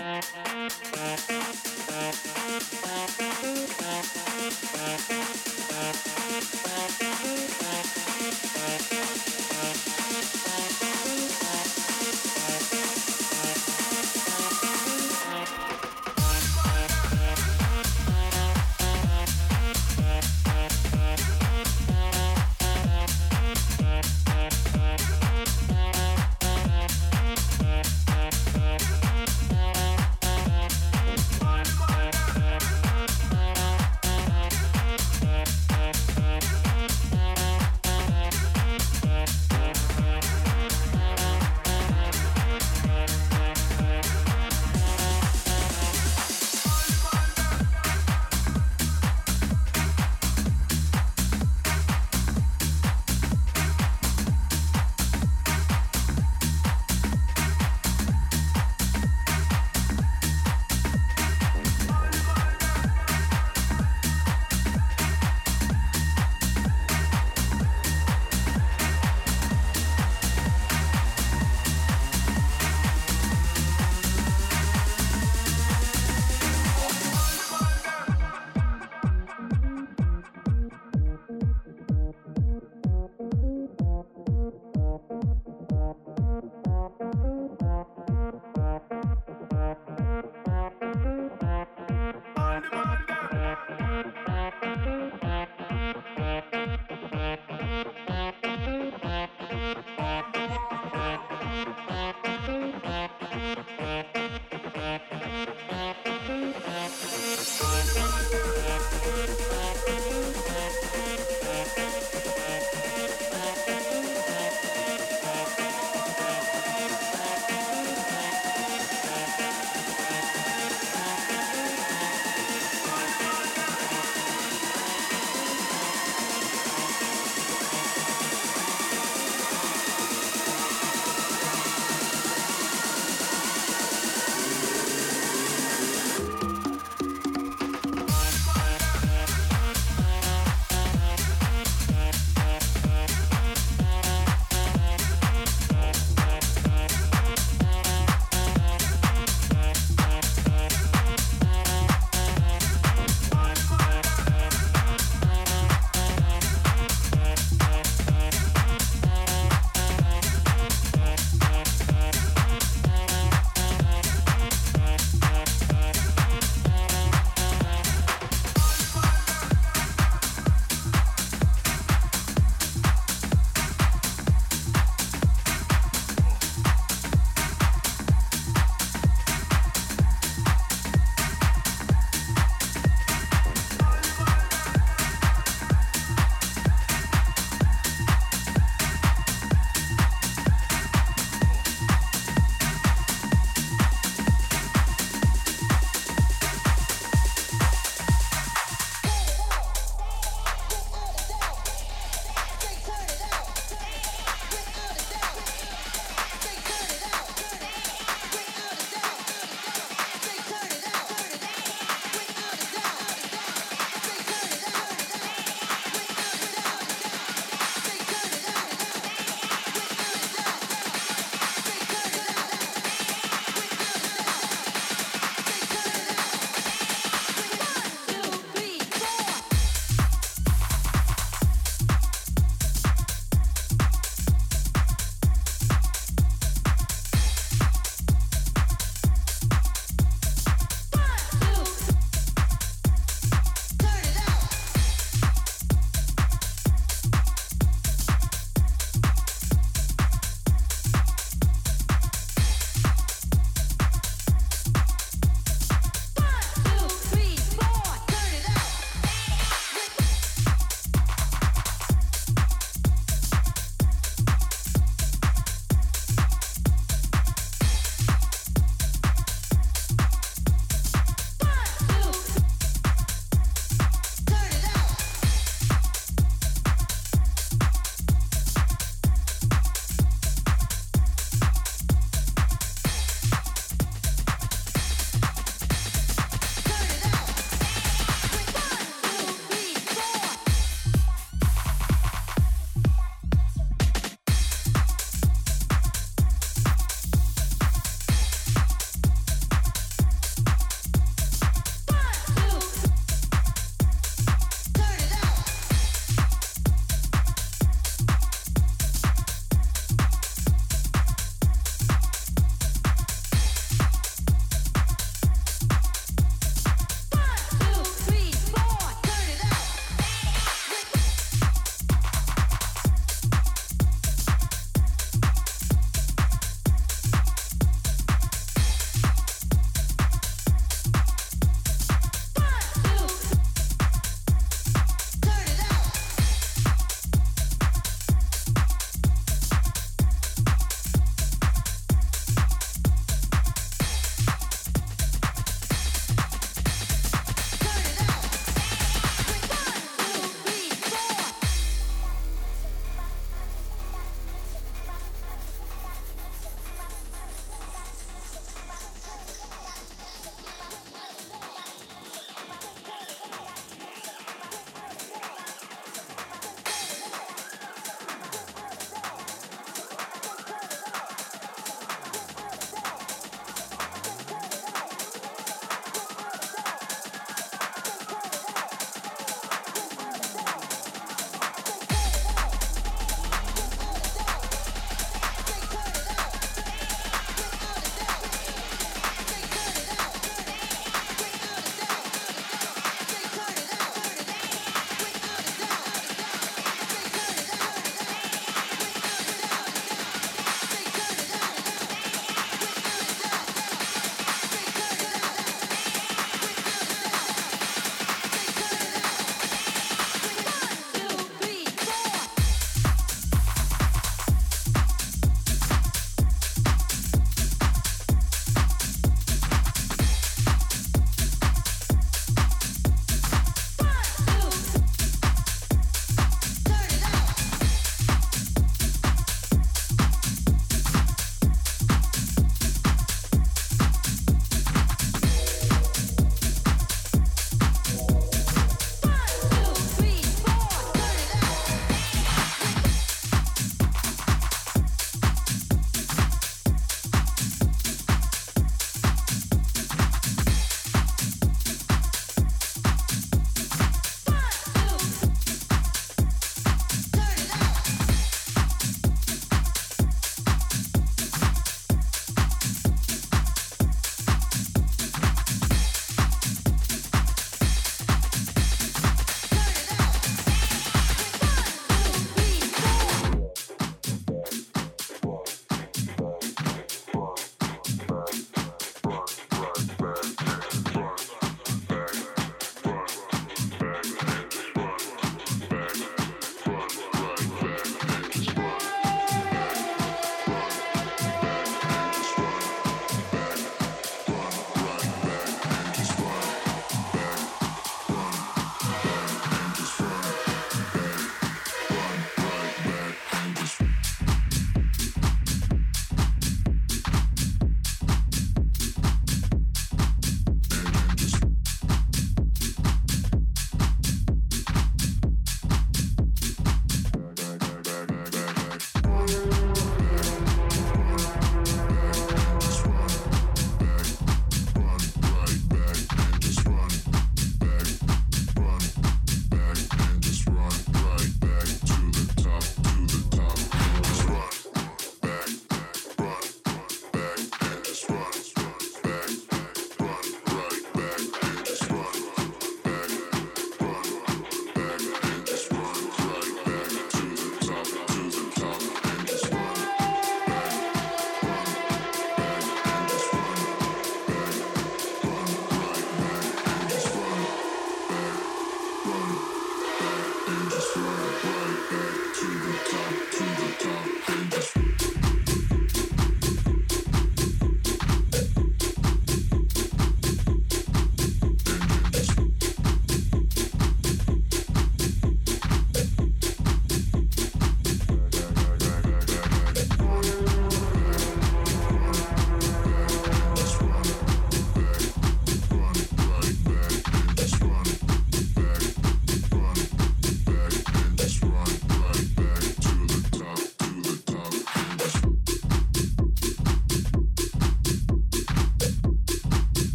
Música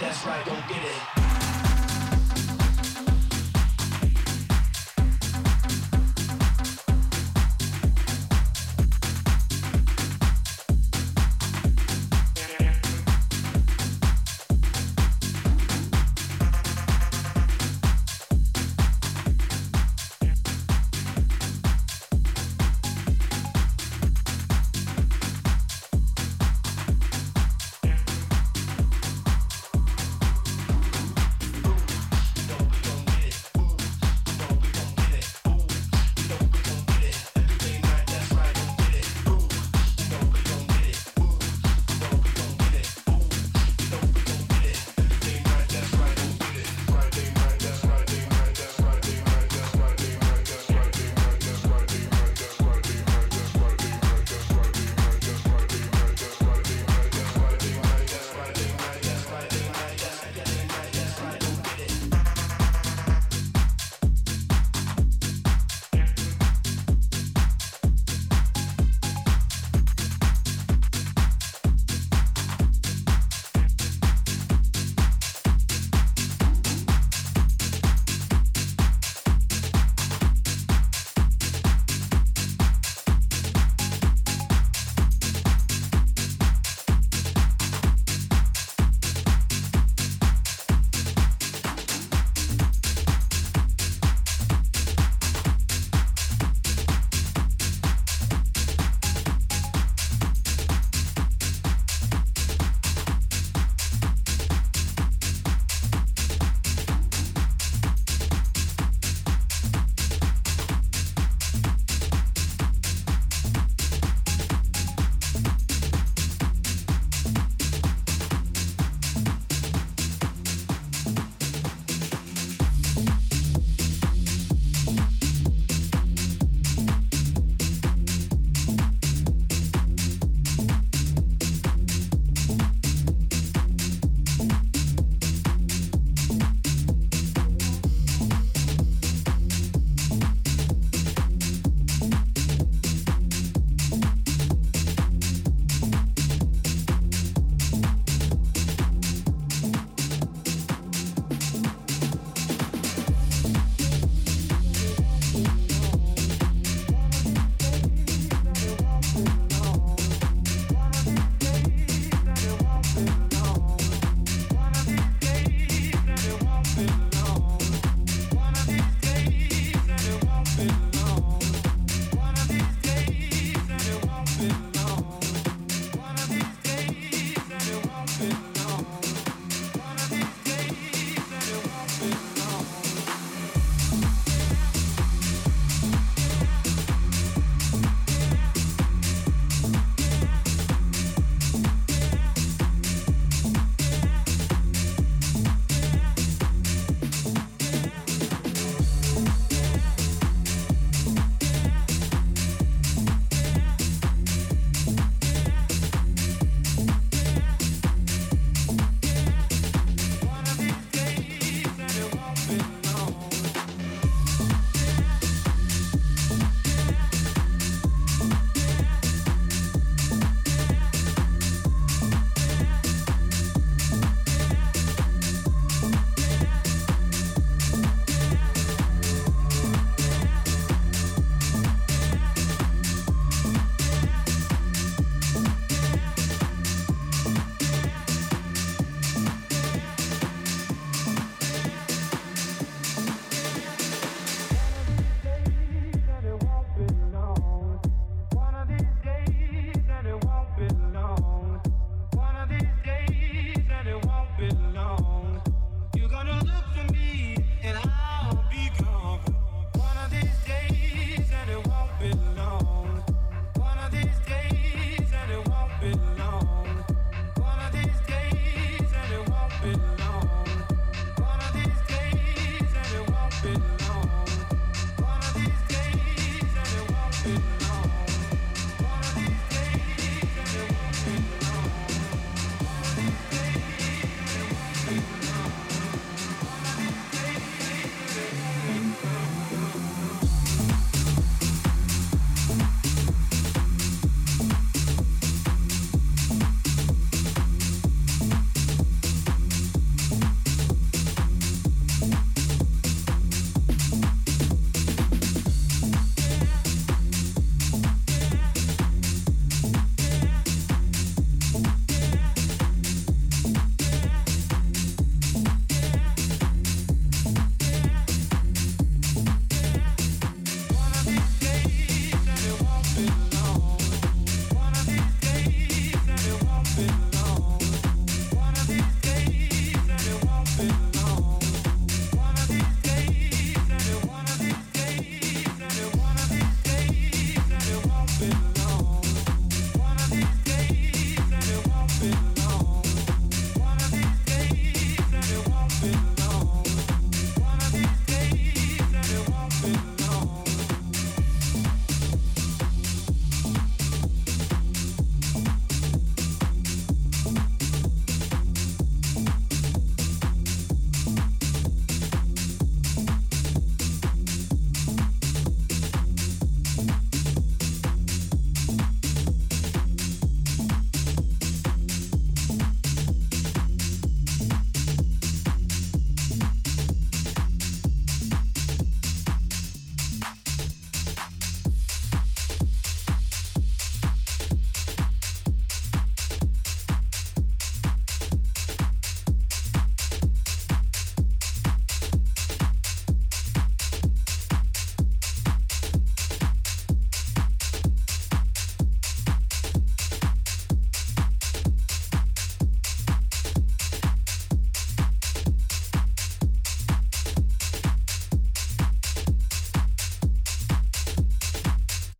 that's right, don't get it.